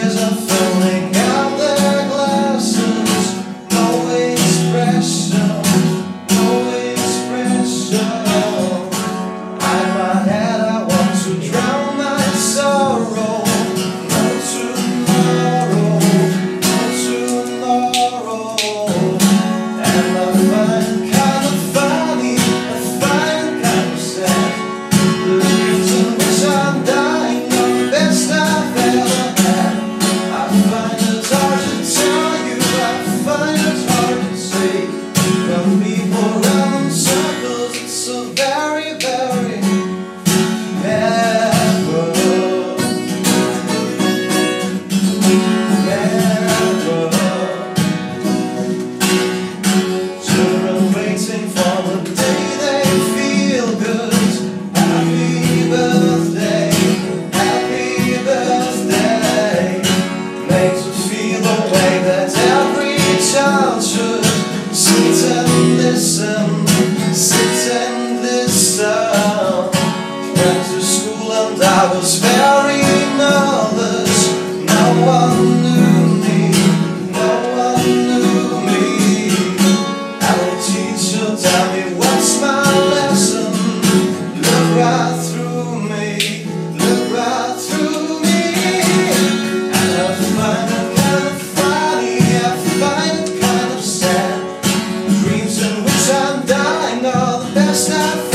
tears are Sit and listen, sit and listen. Went to school and I was very nervous. No one knew me, no one knew me. Tell me what's my lesson? Look right Stop.